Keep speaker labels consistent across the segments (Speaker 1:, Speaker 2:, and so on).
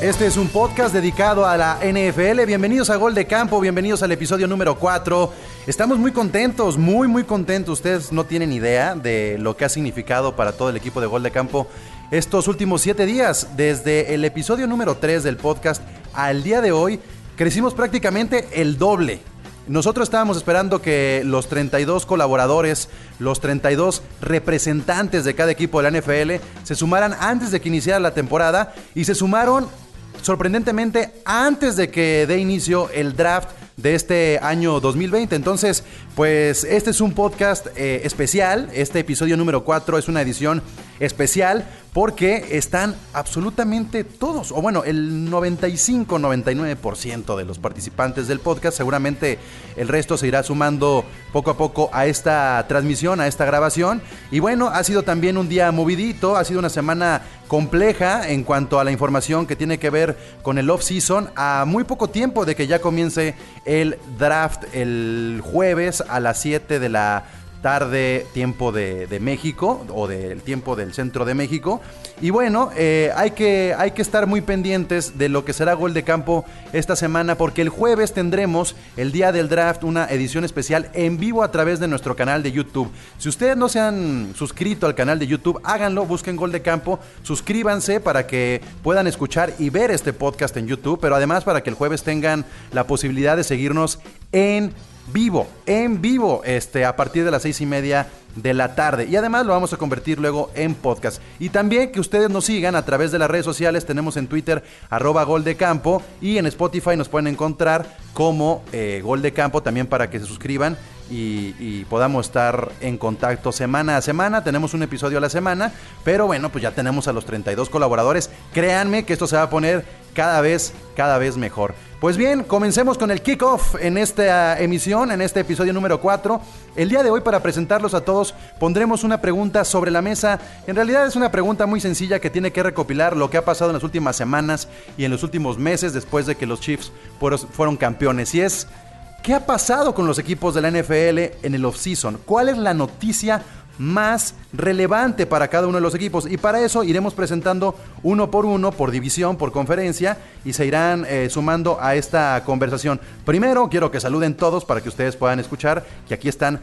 Speaker 1: Este es un podcast dedicado a la NFL. Bienvenidos a Gol de Campo, bienvenidos al episodio número 4. Estamos muy contentos, muy muy contentos. Ustedes no tienen idea de lo que ha significado para todo el equipo de Gol de Campo estos últimos 7 días. Desde el episodio número 3 del podcast al día de hoy, crecimos prácticamente el doble. Nosotros estábamos esperando que los 32 colaboradores, los 32 representantes de cada equipo de la NFL se sumaran antes de que iniciara la temporada y se sumaron sorprendentemente antes de que dé inicio el draft de este año 2020. Entonces, pues este es un podcast eh, especial. Este episodio número 4 es una edición especial porque están absolutamente todos, o bueno, el 95-99% de los participantes del podcast. Seguramente el resto se irá sumando poco a poco a esta transmisión, a esta grabación. Y bueno, ha sido también un día movidito, ha sido una semana compleja en cuanto a la información que tiene que ver con el off-season, a muy poco tiempo de que ya comience el draft el jueves a las 7 de la tarde, tiempo de, de México o del tiempo del centro de México. Y bueno, eh, hay, que, hay que estar muy pendientes de lo que será Gol de Campo esta semana porque el jueves tendremos el día del draft una edición especial en vivo a través de nuestro canal de YouTube. Si ustedes no se han suscrito al canal de YouTube, háganlo, busquen Gol de Campo, suscríbanse para que puedan escuchar y ver este podcast en YouTube, pero además para que el jueves tengan la posibilidad de seguirnos en vivo, en vivo, este, a partir de las seis y media de la tarde. Y además lo vamos a convertir luego en podcast. Y también que ustedes nos sigan a través de las redes sociales. Tenemos en Twitter arroba gol de campo y en Spotify nos pueden encontrar como eh, gol de campo también para que se suscriban. Y, y podamos estar en contacto semana a semana. Tenemos un episodio a la semana, pero bueno, pues ya tenemos a los 32 colaboradores. Créanme que esto se va a poner cada vez, cada vez mejor. Pues bien, comencemos con el kickoff en esta emisión, en este episodio número 4. El día de hoy, para presentarlos a todos, pondremos una pregunta sobre la mesa. En realidad es una pregunta muy sencilla que tiene que recopilar lo que ha pasado en las últimas semanas y en los últimos meses después de que los Chiefs fueron- campeones. Y es, ¿qué ha pasado con los equipos de la NFL en el offseason? ¿Cuál es la noticia más relevante para cada uno de los equipos. Y para eso iremos presentando uno por uno, por división, por conferencia, y se irán eh, sumando a esta conversación. Primero, quiero que saluden todos para que ustedes puedan escuchar que aquí están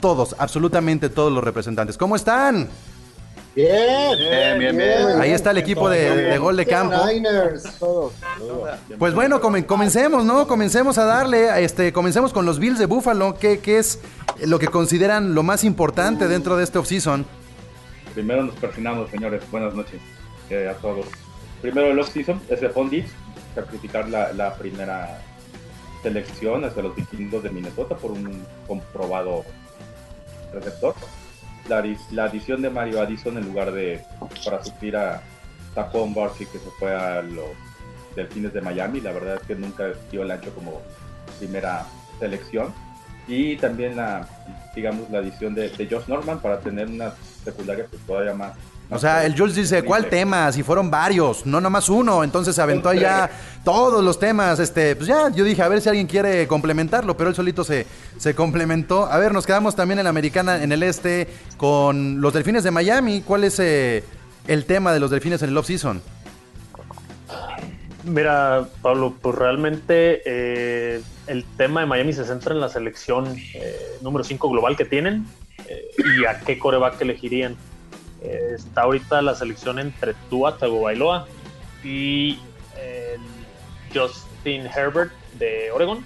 Speaker 1: todos, absolutamente todos los representantes. ¿Cómo están?
Speaker 2: Bien,
Speaker 3: Bien, bien, bien.
Speaker 1: Ahí está el equipo de, de gol de campo.
Speaker 2: Niners, todos.
Speaker 1: Pues bueno, comen- comencemos, ¿no? Comencemos a darle, este, comencemos con los Bills de Buffalo, que, que es lo que consideran lo más importante dentro de este offseason.
Speaker 3: Primero nos persinamos, señores. Buenas noches eh, a todos. Primero el off-season es de Pondits, sacrificar la, la primera selección hacia los vikingos de Minnesota por un comprobado receptor. La, adi- la adición de Mario Addison en lugar de para suplir a Saquon Barkley que se fue a los Delfines de Miami. La verdad es que nunca dio el ancho como primera selección. Y también la, digamos, la adición de, de Josh Norman para tener una secundaria pues, todavía más.
Speaker 1: O sea, el Jules dice, ¿cuál tema? Si fueron varios, no nomás uno. Entonces se aventó ya todos los temas. Este, pues ya, yo dije, a ver si alguien quiere complementarlo, pero él solito se, se complementó. A ver, nos quedamos también en la americana, en el este, con los delfines de Miami. ¿Cuál es eh, el tema de los delfines en el off-season?
Speaker 4: Mira, Pablo, pues realmente eh, el tema de Miami se centra en la selección eh, número 5 global que tienen eh, y a qué coreback elegirían. Está ahorita la selección entre Tua Tagovailoa y Justin Herbert de Oregon.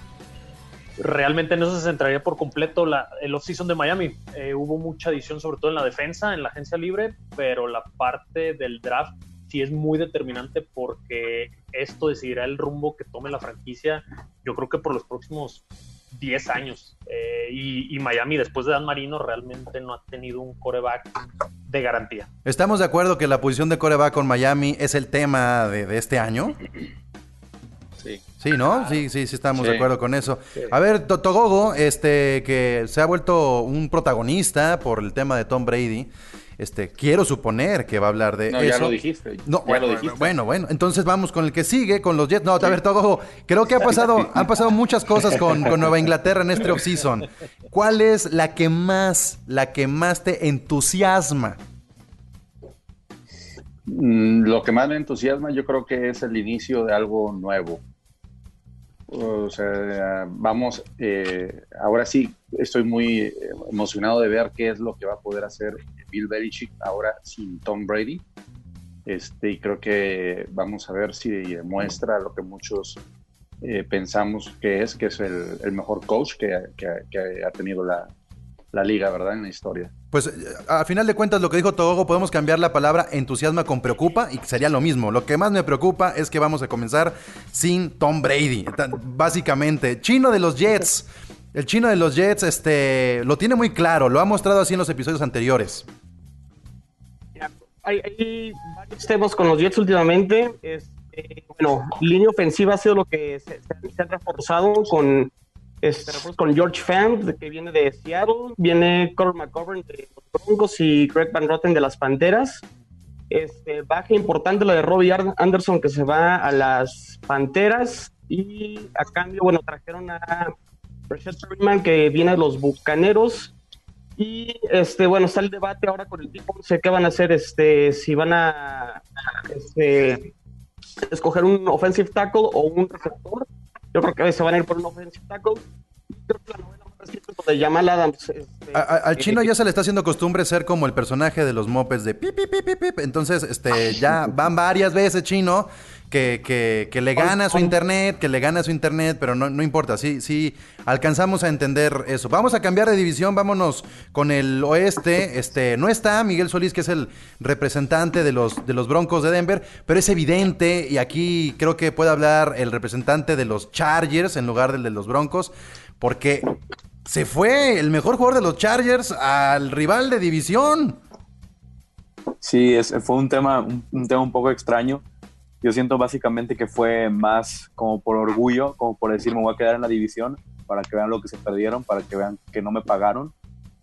Speaker 4: Realmente en eso se centraría por completo la, el off-season de Miami. Eh, hubo mucha adición, sobre todo en la defensa, en la agencia libre, pero la parte del draft sí es muy determinante porque esto decidirá el rumbo que tome la franquicia, yo creo que por los próximos 10 años. Eh, y, Miami, después de Dan Marino, realmente no ha tenido un coreback de garantía.
Speaker 1: ¿Estamos de acuerdo que la posición de coreback con Miami es el tema de, este año?
Speaker 5: Sí.
Speaker 1: Sí, ¿no? Sí, sí, sí estamos de acuerdo con eso. A ver, Totogogo, este, que se ha vuelto un protagonista por el tema de Tom Brady. Este, quiero suponer que va a hablar de
Speaker 5: no,
Speaker 1: eso.
Speaker 5: ya lo dijiste.
Speaker 1: No, bueno, bueno, bueno, entonces vamos con el que sigue, con los Jets. No, a ver, todo, creo que ha pasado, han pasado muchas cosas con, Nueva Inglaterra en este offseason. ¿Cuál es la que más, la que más te entusiasma?
Speaker 5: Mm, lo que más me entusiasma yo creo que es el inicio de algo nuevo. O sea, vamos, eh, ahora sí estoy muy emocionado de ver qué es lo que va a poder hacer Bill Belichick ahora sin Tom Brady. Este, y creo que vamos a ver si demuestra lo que muchos eh, pensamos que es, que es el, mejor coach que, ha tenido la, liga, ¿verdad? En la historia.
Speaker 1: Pues eh, a final de cuentas lo que dijo Togo, podemos cambiar la palabra entusiasma con preocupa y sería lo mismo. Lo que más me preocupa es que vamos a comenzar sin Tom Brady. Básicamente, chino de los Jets. El chino de los Jets este, lo tiene muy claro, lo ha mostrado así en los episodios anteriores.
Speaker 6: Hay, varios temas con los Jets últimamente. Este, bueno, línea ofensiva ha sido lo que se, ha reforzado con, este, con George Fant, que viene de Seattle, viene Carl McGovern de los Broncos y Greg Van Rotten de las Panteras. Este, baja importante la de Robbie Anderson que se va a las Panteras y a cambio, bueno, trajeron a Rashad Perryman que viene de los Bucaneros y este, bueno, está el debate ahora con el tipo, no sé qué van a hacer, este, si van a este, escoger un offensive tackle o un receptor. Yo creo que se van a ir por un offensive tackle. Creo que la novela más de Jamal Adams. Este,
Speaker 1: al chino ya se le está haciendo costumbre ser como el personaje de los mopes de pip, pip, pip, pip. Entonces, este, ya van varias veces chino que, que, le gana su internet, que le gana su internet, pero no, no importa, sí, sí, alcanzamos a entender eso. Vamos a cambiar de división, vámonos con el oeste. Este, no está Miguel Solís, que es el representante de los, de los Broncos de Denver, pero es evidente, y aquí creo que puede hablar el representante de los Chargers en lugar del de los Broncos, porque se fue el mejor jugador de los Chargers al rival de división.
Speaker 7: Sí, es, fue un tema, un tema un poco extraño yo siento básicamente que fue más como por orgullo, como por decir me voy a quedar en la división para que vean lo que se perdieron, para que vean que no me pagaron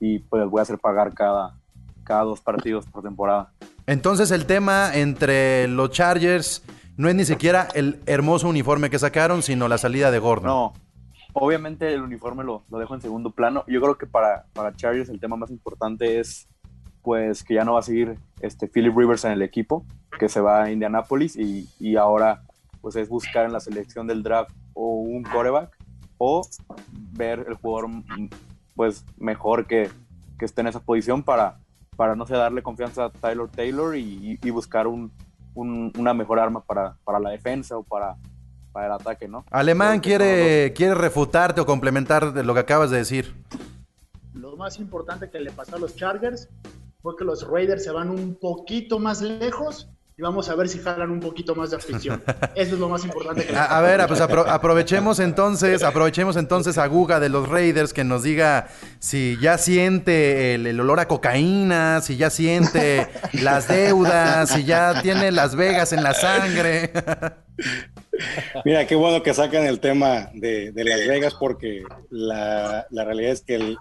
Speaker 7: y pues voy a hacer pagar cada, cada dos partidos por temporada.
Speaker 1: Entonces el tema entre los Chargers no es ni siquiera el hermoso uniforme que sacaron, sino la salida de Gordon.
Speaker 7: No, obviamente el uniforme lo, lo dejo en segundo plano. Yo creo que para, para Chargers el tema más importante es pues que ya no va a seguir este Philip Rivers en el equipo, que se va a Indianapolis y, y ahora pues es buscar en la selección del draft o un coreback o ver el jugador pues mejor que, que esté en esa posición para, para no sé, darle confianza a Tyler Taylor y, y buscar un, un, una mejor arma para, para la defensa o para, para el ataque, ¿no?
Speaker 1: Alemán quiere, quiere refutarte o complementar de lo que acabas de decir.
Speaker 8: Lo más importante que le pasó a los Chargers fue que los Raiders se van un poquito más lejos y vamos a ver si jalan un poquito más de afición. Eso es lo más importante. Que
Speaker 1: a, ver, pues aprovechemos entonces, aprovechemos entonces a Guga de los Raiders que nos diga si ya siente el, olor a cocaína, si ya siente las deudas, si ya tiene Las Vegas en la sangre.
Speaker 9: Mira, qué bueno que sacan el tema de, Las Vegas porque la, realidad es que el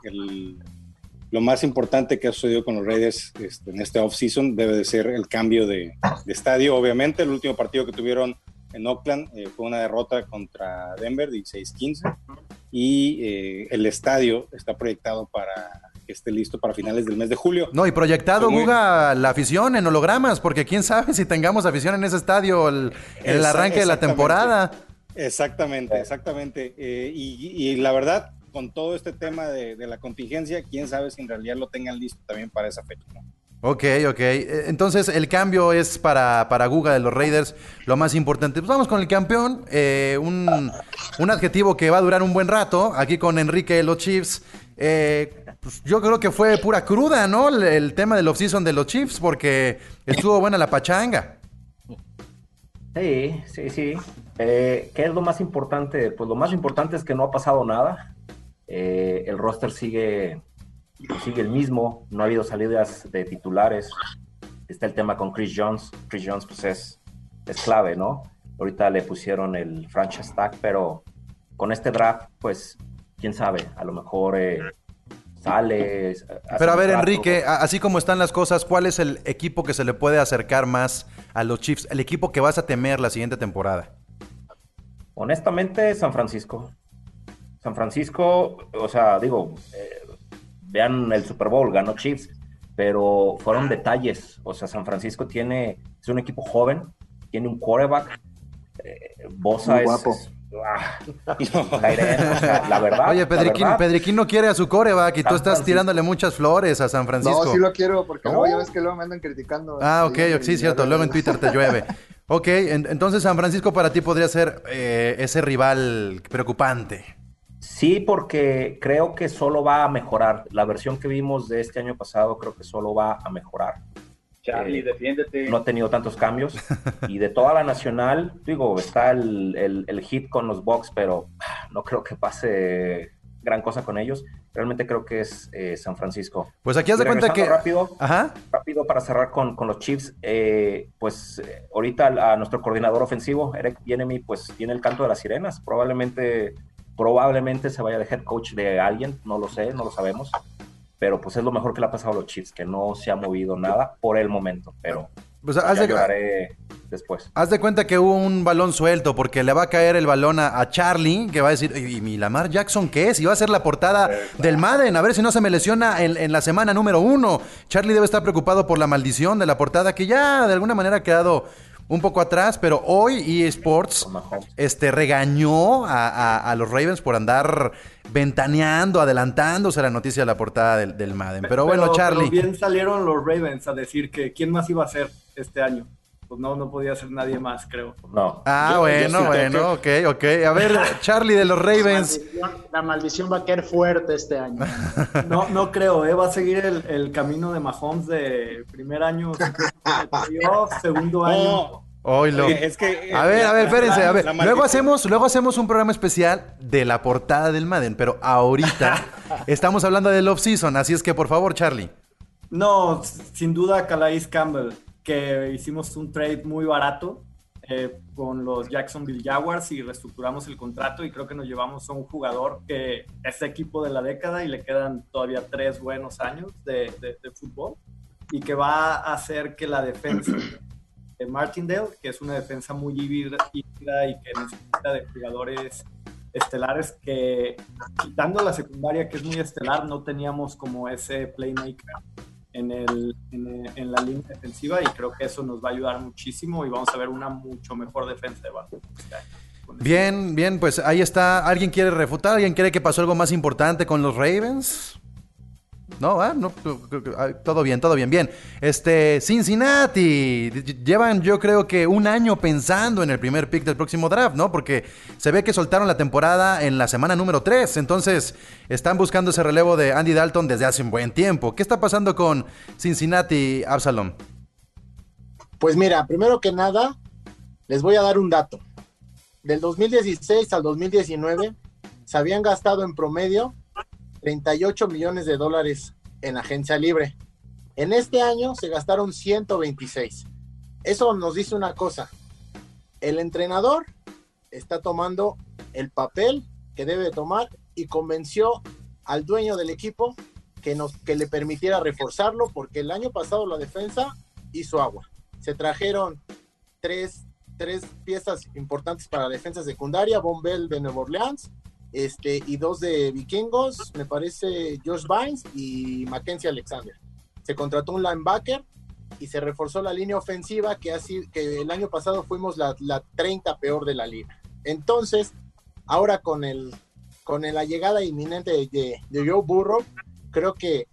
Speaker 9: lo más importante que ha sucedido con los Raiders este, en este offseason debe de ser el cambio de, estadio. Obviamente, el último partido que tuvieron en Oakland eh, fue una derrota contra Denver, 16-15, y eh, el estadio está proyectado para que esté listo para finales del mes de julio.
Speaker 1: No, y proyectado, Guga, la afición en hologramas, porque quién sabe si tengamos afición en ese estadio el, en el arranque de la temporada.
Speaker 9: Exactamente, exactamente. Eh, y, la verdad, con todo este tema de, la contingencia, quién sabe si en realidad lo tengan listo también para esa fecha.
Speaker 1: Ok, ok. Eh, entonces el cambio es para, para Guga de los Raiders lo más importante. Pues vamos con el campeón. Eh, un, adjetivo que va a durar un buen rato. Aquí con Enrique de los Chiefs. Eh, pues yo creo que fue pura cruda, ¿no? El, tema del offseason de los Chiefs porque estuvo buena la pachanga.
Speaker 10: Sí, sí, sí. ¿Qué es lo más importante? Pues lo más importante es que no ha pasado nada. Eh, el roster sigue, sigue el mismo, no ha habido salidas de titulares. Está el tema con Chris Jones. Chris Jones pues es, es clave, ¿no? Ahorita le pusieron el franchise tag, pero con este draft, pues, quién sabe, a lo mejor eh, sale.
Speaker 1: Pero a ver, Enrique, así como están las cosas, ¿cuál es el equipo que se le puede acercar más a los Chiefs? El equipo que vas a temer la siguiente temporada.
Speaker 10: Honestamente, San Francisco. San Francisco, o sea, digo, eh, vean el Super Bowl, ganó Chiefs, pero fueron detalles. O sea, San Francisco tiene, es un equipo joven, tiene un quarterback. Eh, Bosa es, Ah, la verdad.
Speaker 1: Oye, Pedriquín, no quiere a su coreback y tú estás tirándole muchas flores a San Francisco.
Speaker 2: No, sí lo quiero porque luego ya ves que luego me andan criticando.
Speaker 1: Ah, ok, sí, cierto. Luego en Twitter te llueve. Ok, entonces San Francisco para ti podría ser eh, ese rival preocupante.
Speaker 10: Sí, porque creo que solo va a mejorar. La versión que vimos de este año pasado creo que solo va a mejorar.
Speaker 3: Charlie, eh, defiéndete.
Speaker 10: No ha tenido tantos cambios. y de toda la nacional, digo, está el, hit con los Bucks, pero no creo que pase gran cosa con ellos. Realmente creo que es eh, San Francisco.
Speaker 1: Pues aquí haz de cuenta que.
Speaker 10: Rápido, rápido para cerrar con, los Chiefs. Eh, pues ahorita a nuestro coordinador ofensivo, Eric Bienemy, pues tiene el canto de las sirenas. Probablemente, probablemente se vaya de head coach de alguien, no lo sé, no lo sabemos pero pues es lo mejor que le ha pasado a los Chiefs, que no se ha movido nada por el momento, pero
Speaker 1: pues haz de,
Speaker 10: después.
Speaker 1: Haz de cuenta que hubo un balón suelto porque le va a caer el balón a, Charlie, que va a decir, ¿y mi Lamar Jackson qué es? Y va a ser la portada del Madden, a ver si no se me lesiona en, en, la semana número uno. Charlie debe estar preocupado por la maldición de la portada que ya de alguna manera ha quedado un poco atrás, pero hoy eSports este, regañó a, los Ravens por andar ventaneando, adelantándose a la noticia de la portada del, Madden. Pero, bueno, Charlie.
Speaker 11: bien salieron los Ravens a decir que quién más iba a ser este año. Pues no, no podía ser nadie más, creo.
Speaker 10: No.
Speaker 1: Ah, bueno, bueno, ok, ok. A ver, Charlie de los Ravens.
Speaker 8: La maldición, va a caer fuerte este año.
Speaker 11: No, no creo, ¿eh? va a seguir el, camino de Mahomes de primer año, segundo año.
Speaker 1: Es que, a ver, a ver, espérense, a ver. Luego hacemos, luego hacemos un programa especial de la portada del Madden, pero ahorita estamos hablando del off-season, así es que por favor, Charlie.
Speaker 11: No, sin duda Calais Campbell, que hicimos un trade muy barato eh, con los Jacksonville Jaguars y reestructuramos el contrato y creo que nos llevamos a un jugador que es equipo de la década y le quedan todavía tres buenos años de, de fútbol y que va a hacer que la defensa de Martindale, que es una defensa muy híbrida y que necesita de jugadores estelares que, quitando la secundaria que es muy estelar, no teníamos como ese playmaker en, el, en, la línea defensiva y creo que eso nos va a ayudar muchísimo y vamos a ver una mucho mejor defensa de Baltimore.
Speaker 1: Bien, bien, pues ahí está. ¿Alguien quiere refutar? ¿Alguien cree que pasó algo más importante con los Ravens? No, ah, no, todo bien, todo bien, bien. Este, Cincinnati, llevan yo creo que un año pensando en el primer pick del próximo draft, ¿no? Porque se ve que soltaron la temporada en la semana número 3, entonces están buscando ese relevo de Andy Dalton desde hace un buen tiempo. ¿Qué está pasando con Cincinnati, Absalom?
Speaker 2: Pues mira, primero que nada, les voy a dar un dato. Del 2016 al 2019 se habían gastado en promedio 38 millones de dólares en agencia libre. En este año se gastaron 126. Eso nos dice una cosa. El entrenador está tomando el papel que debe tomar y convenció al dueño del equipo que, nos, que le permitiera reforzarlo porque el año pasado la defensa hizo agua. Se trajeron tres, tres piezas importantes para la defensa secundaria, Bombell de Nueva Orleans, este, y dos de vikingos, me parece Josh Vines y Mackenzie Alexander. Se contrató un linebacker y se reforzó la línea ofensiva que, así, que el año pasado fuimos la, la 30 peor de la liga. Entonces, ahora con, el, con la llegada inminente de, de Joe Burrow, creo que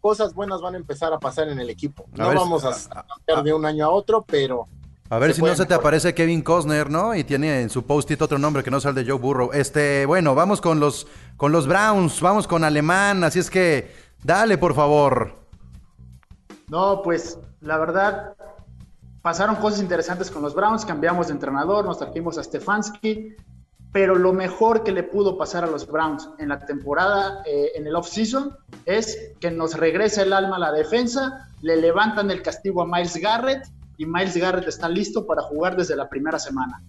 Speaker 2: cosas buenas van a empezar a pasar en el equipo. No vamos a, a, de un año a otro, pero
Speaker 1: a ver si no se te aparece Kevin Costner, ¿no? Y tiene en su post-it otro nombre que no es el de Joe Burrow. Este, bueno, vamos con los, con los Browns, vamos con Alemán, así es que dale, por favor.
Speaker 8: No, pues la verdad, pasaron cosas interesantes con los Browns, cambiamos de entrenador, nos trajimos a Stefanski. pero lo mejor que le pudo pasar a los Browns en la temporada, eh, en el off-season, es que nos regresa el alma a la defensa, le levantan el castigo a Miles Garrett y Miles Garrett está listo para jugar desde la primera semana.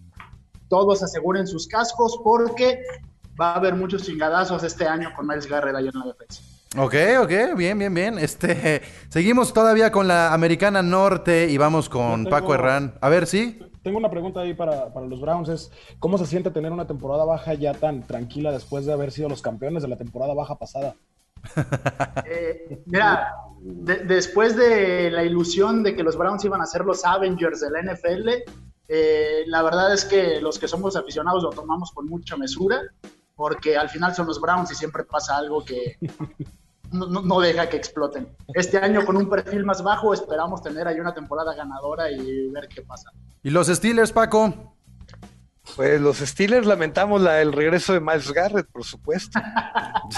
Speaker 8: Todos aseguren sus cascos porque va a haber muchos chingadazos este año con Miles Garrett ahí en la defensa.
Speaker 1: Ok, ok, bien, bien, bien. Este, seguimos todavía con la Americana Norte y vamos con Paco Herrán. A ver, ¿sí?
Speaker 12: Tengo una pregunta ahí para, los Browns. Es, ¿Cómo se siente tener una temporada baja ya tan tranquila después de haber sido los campeones de la temporada baja pasada?
Speaker 8: Eh, mira, después de la ilusión de que los Browns iban a ser los Avengers de la NFL, eh, la verdad es que los que somos aficionados lo tomamos con mucha mesura, porque al final son los Browns y siempre pasa algo que no, deja que exploten. Este año con un perfil más bajo esperamos tener ahí una temporada ganadora y ver qué pasa.
Speaker 1: ¿Y los Steelers, Paco?
Speaker 13: Pues los Steelers lamentamos la, el regreso de Miles Garrett, por supuesto.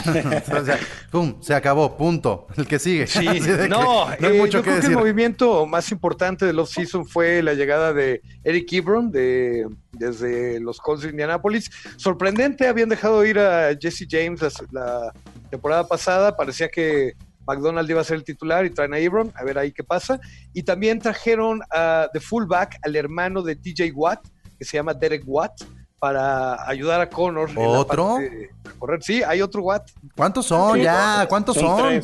Speaker 1: pum, se acabó, punto. El que sigue.
Speaker 13: Sí, no, hay eh, mucho yo creo que el movimiento más importante del off-season fue la llegada de Eric Ebron de, desde los Colts de Indianapolis. Sorprendente, habían dejado ir a Jesse James la, temporada pasada. Parecía que McDonald iba a ser el titular y traen a Ebron, a ver ahí qué pasa. Y también trajeron a, de fullback al hermano de TJ Watt que se llama Derek Watt para ayudar a Connor.
Speaker 1: ¿Otro?
Speaker 13: correr. Sí, hay otro Watt.
Speaker 1: ¿Cuántos son ya? ¿Cuántos son?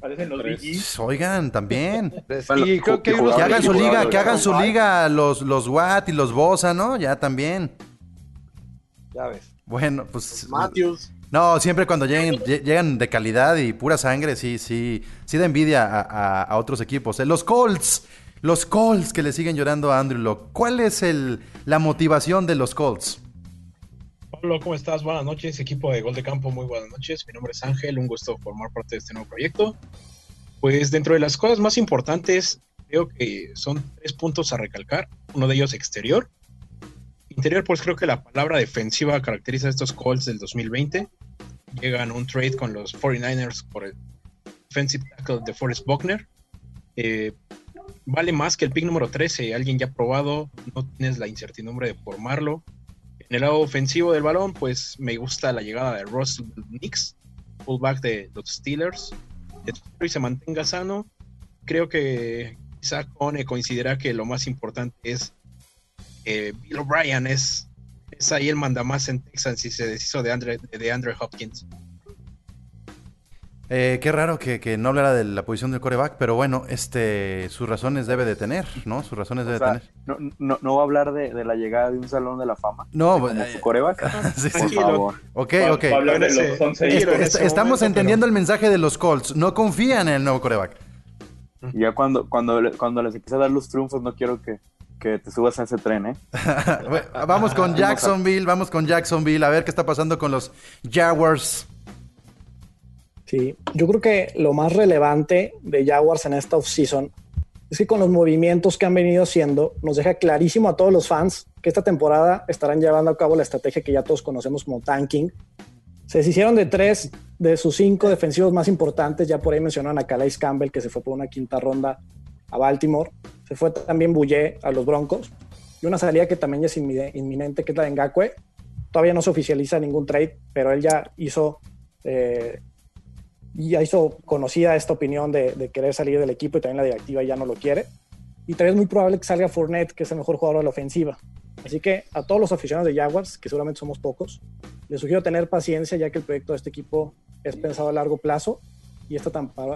Speaker 3: Parecen los
Speaker 1: pues, Oigan, también. que, hagan su liga, que hagan su liga los, los Watt y los Bosa, ¿no? Ya también.
Speaker 13: Ya ves.
Speaker 1: Bueno, pues.
Speaker 2: Matthews.
Speaker 1: No, siempre cuando lleguen, llegan de calidad y pura sangre, sí, sí, sí da envidia a, a otros equipos. Eh, los Colts los Colts que le siguen llorando a Andrew Locke. ¿Cuál es el, la motivación de los Colts?
Speaker 14: Pablo, ¿cómo estás? Buenas noches, equipo de Gol de Campo, muy buenas noches. Mi nombre es Ángel, un gusto formar parte de este nuevo proyecto. Pues dentro de las cosas más importantes, creo que son tres puntos a recalcar. Uno de ellos exterior. Interior, pues creo que la palabra defensiva caracteriza a estos Colts del 2020. Llegan un trade con los 49ers por el defensive tackle de Forrest Buckner. Eh, vale más que el pick número 13. Alguien ya probado, no tienes la incertidumbre de formarlo. En el lado ofensivo del balón, pues me gusta la llegada de Russell Nix, fullback de los Steelers. Y se mantenga sano. Creo que quizá Cone considera que lo más importante es Bill O'Brien es, es ahí el mandamás en Texas y se deshizo de Andre, de Andre Hopkins.
Speaker 1: Eh, qué raro que, no hablara de la posición del coreback, pero bueno, este, sus razones debe de tener, ¿no? Sus razones debe de tener.
Speaker 7: No, no, va a hablar de, la llegada de un salón de la fama.
Speaker 1: No,
Speaker 7: eh, su coreback.
Speaker 1: sí, por favor. Ok, ok. estamos entendiendo el mensaje de los Colts. No confían en el nuevo coreback.
Speaker 7: ya cuando, cuando, cuando les empiece a dar los triunfos, no quiero que, que te subas a ese tren, ¿eh?
Speaker 1: vamos con Jacksonville, vamos con Jacksonville, a ver qué está pasando con los Jaguars.
Speaker 15: Sí, yo creo que lo más relevante de Jaguars en esta offseason es que con los movimientos que han venido haciendo, nos deja clarísimo a todos los fans que esta temporada estarán llevando a cabo la estrategia que ya todos conocemos como tanking. Se deshicieron de tres de sus cinco defensivos más importantes. Ya por ahí mencionaron a Calais Campbell, que se fue por una quinta ronda a Baltimore. Se fue también Bouye a los Broncos. Y una salida que también es inminente, que es la de Ngakwe. Todavía no se oficializa ningún trade, pero él ya hizo eh, ya hizo conocida esta opinión de, querer salir del equipo y también la directiva ya no lo quiere. Y también es muy probable que salga Fournette, que es el mejor jugador de la ofensiva. Así que a todos los aficionados de Jaguars, que seguramente somos pocos, les sugiero tener paciencia ya que el proyecto de este equipo es pensado a largo plazo y esta,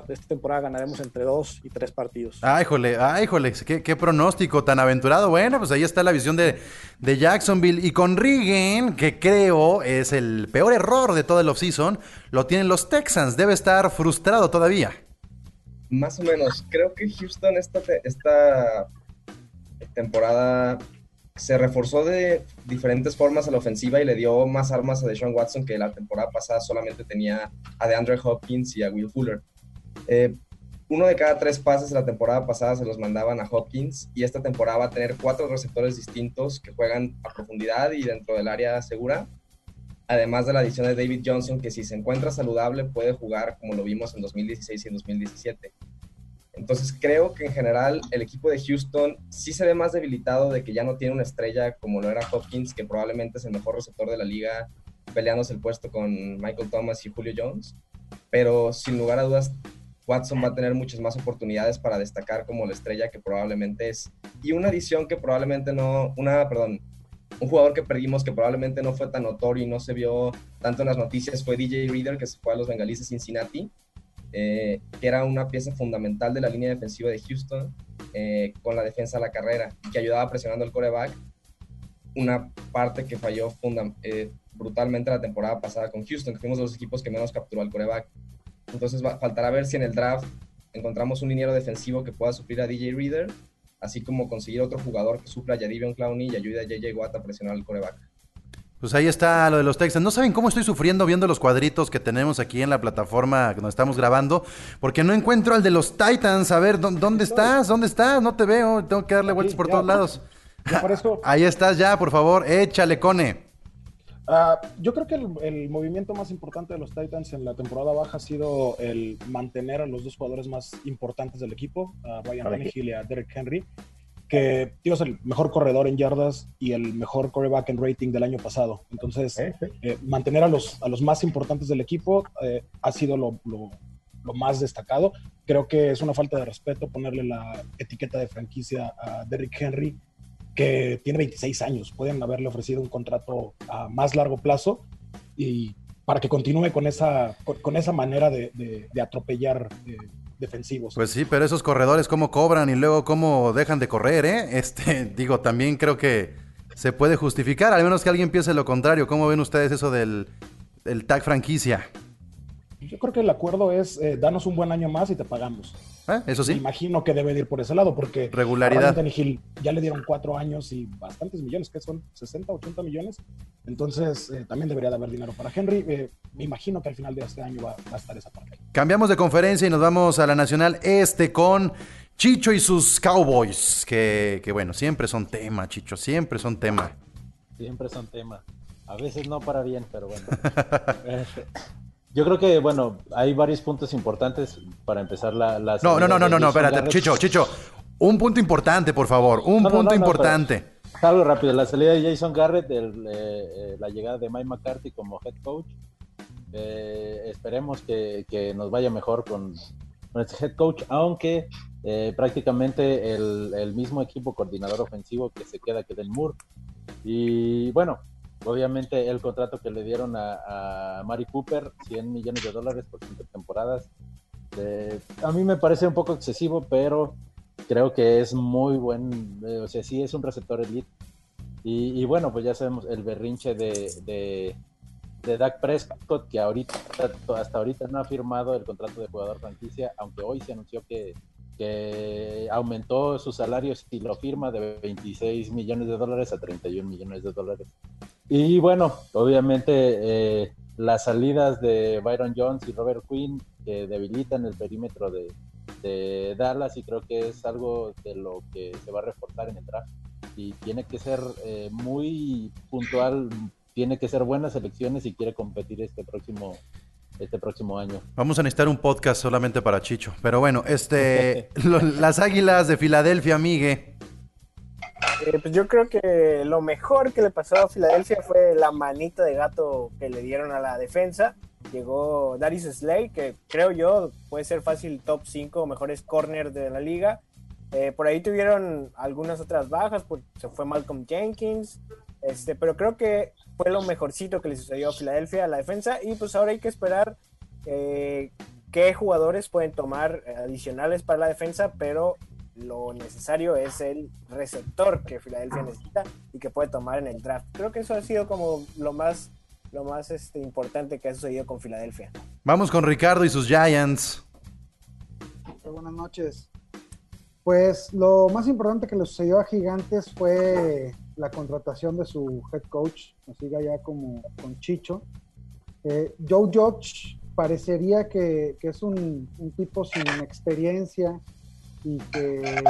Speaker 15: esta temporada ganaremos entre dos y tres partidos.
Speaker 1: Ay, jole, ay, jole, qué, pronóstico tan aventurado. Bueno, pues ahí está la visión de, de Jacksonville. Y con Rigen, que creo es el peor error de todo el offseason, lo tienen los Texans. Debe estar frustrado todavía.
Speaker 16: Más o menos. Creo que Houston esta, esta temporada se reforzó de diferentes formas a la ofensiva y le dio más armas a Deshaun Watson que la temporada pasada solamente tenía a DeAndre Hopkins y a Will Fuller. Eh, uno de cada tres pases de la temporada pasada se los mandaban a Hopkins y esta temporada va a tener cuatro receptores distintos que juegan a profundidad y dentro del área segura. Además de la adición de David Johnson, que si se encuentra saludable puede jugar como lo vimos en 2016 y en 2017. Entonces creo que en general el equipo de Houston sí se ve más debilitado de que ya no tiene una estrella como lo era Hopkins, que probablemente es el mejor receptor de la liga, peleándose el puesto con Michael Thomas y Julio Jones. Pero sin lugar a dudas, Watson va a tener muchas más oportunidades para destacar como la estrella que probablemente es. Y una adición que probablemente no, una, perdón, un jugador que perdimos que probablemente no fue tan notorio y no se vio tanto en las noticias fue DJ Reader, que se fue a los Bengalíes de Cincinnati, eh, que era una pieza fundamental de la línea defensiva de Houston eh, con la defensa a la carrera, que ayudaba presionando el coreback. Una parte que falló eh, brutalmente la temporada pasada con Houston, que fuimos de los equipos que menos capturó al coreback. Entonces va, faltará ver si en el draft encontramos un liniero defensivo que pueda suplir a DJ Reader así como conseguir otro jugador que supla a Jadivion Clowney y ayude a JJ Watt a presionar al coreback.
Speaker 1: Pues ahí está lo de los Texans. No saben cómo estoy sufriendo viendo los cuadritos que tenemos aquí en la plataforma donde estamos grabando, porque no encuentro al de los Titans. A ver, ¿dónde estás? ¿Dónde estás? No te veo. Tengo que darle vueltas por todos lados. Ahí estás ya, por favor. Échale, Cone.
Speaker 12: Ah, yo creo que el, movimiento más importante de los Titans en la temporada baja ha sido el mantener a los dos jugadores más importantes del equipo, a Ryan Tannehill y a Derek Henry, que es el mejor corredor en yardas y el mejor quarterback en rating del año pasado. Entonces, eh, mantener a los, a los más importantes del equipo eh, ha sido lo, lo, lo, más destacado. Creo que es una falta de respeto ponerle la etiqueta de franquicia a Derrick Henry que tiene 26 años. Pueden haberle ofrecido un contrato a más largo plazo y para que continúe con esa, con, esa manera de, atropellar eh, defensivos.
Speaker 1: Pues sí, pero esos corredores cómo cobran y luego cómo dejan de correr, ¿eh? Este, digo, también creo que se puede justificar, al menos que alguien piense lo contrario. ¿Cómo ven ustedes eso del tag franquicia?
Speaker 12: Yo creo que el acuerdo es eh, danos un buen año más y te pagamos.
Speaker 1: ¿Eh? Eso sí.
Speaker 12: imagino que debe ir por ese lado, porque
Speaker 1: regularidad.
Speaker 12: Hill ya le dieron cuatro años y bastantes millones, que son 60, 80 millones. Entonces, eh, también debería de haber dinero para Henry. Eh, me imagino que al final de este año va, a estar esa parte.
Speaker 1: Cambiamos de conferencia y nos vamos a la Nacional Este con Chicho y sus Cowboys, que, que bueno, siempre son tema, Chicho, siempre son tema.
Speaker 17: Siempre son tema. A veces no para bien, pero bueno. Yo creo que, bueno, hay varios puntos importantes para empezar la... la
Speaker 1: no, no, no, no, no, no, espérate, Chicho, Chicho. Un punto importante, por favor, un punto importante.
Speaker 17: algo rápido, la salida de Jason Garrett, eh, eh, la llegada de Mike McCarthy como head coach. Eh, esperemos que, que, nos vaya mejor con, nuestro head coach, aunque prácticamente el, el, mismo equipo coordinador ofensivo que se queda que del Moore. Y bueno, Obviamente el contrato que le dieron a, Mari Cooper, 100 millones de dólares por cinco temporadas, a mí me parece un poco excesivo, pero creo que es muy buen, eh, o sea, sí es un receptor elite. Y, bueno, pues ya sabemos el berrinche de, de, de Dak Prescott, que ahorita, hasta ahorita no ha firmado el contrato de jugador franquicia, aunque hoy se anunció que que aumentó sus salarios y lo firma de 26 millones de dólares a 31 millones de dólares. Y bueno, obviamente eh, las salidas de Byron Jones y Robert Quinn que debilitan el perímetro de, Dallas y creo que es algo de lo que se va a reforzar en el draft y tiene que ser eh, muy puntual, tiene que ser buenas elecciones si quiere competir este próximo este próximo año.
Speaker 1: Vamos a necesitar un podcast solamente para Chicho. Pero bueno, este las Águilas de Filadelfia, Migue.
Speaker 18: Eh, pues yo creo que lo mejor que le pasó a Filadelfia fue la manita de gato que le dieron a la defensa. Llegó Darius Slay, que creo yo puede ser fácil top 5 mejores corners de la liga. Eh, por ahí tuvieron algunas otras bajas, pues se fue Malcolm Jenkins, este, pero creo que fue lo mejorcito que le sucedió a Filadelfia a la defensa y pues ahora hay que esperar eh, qué jugadores pueden tomar adicionales para la defensa, pero lo necesario es el receptor que Filadelfia necesita y que puede tomar en el draft. Creo que eso ha sido como lo más, lo más este, importante que ha sucedido con Filadelfia.
Speaker 1: Vamos con Ricardo y sus Giants.
Speaker 19: Buenas noches. Pues lo más importante que le sucedió a Gigantes fue la contratación de su head coach, así ya como con Chicho. Eh, Joe Judge parecería que, es un, tipo sin experiencia y que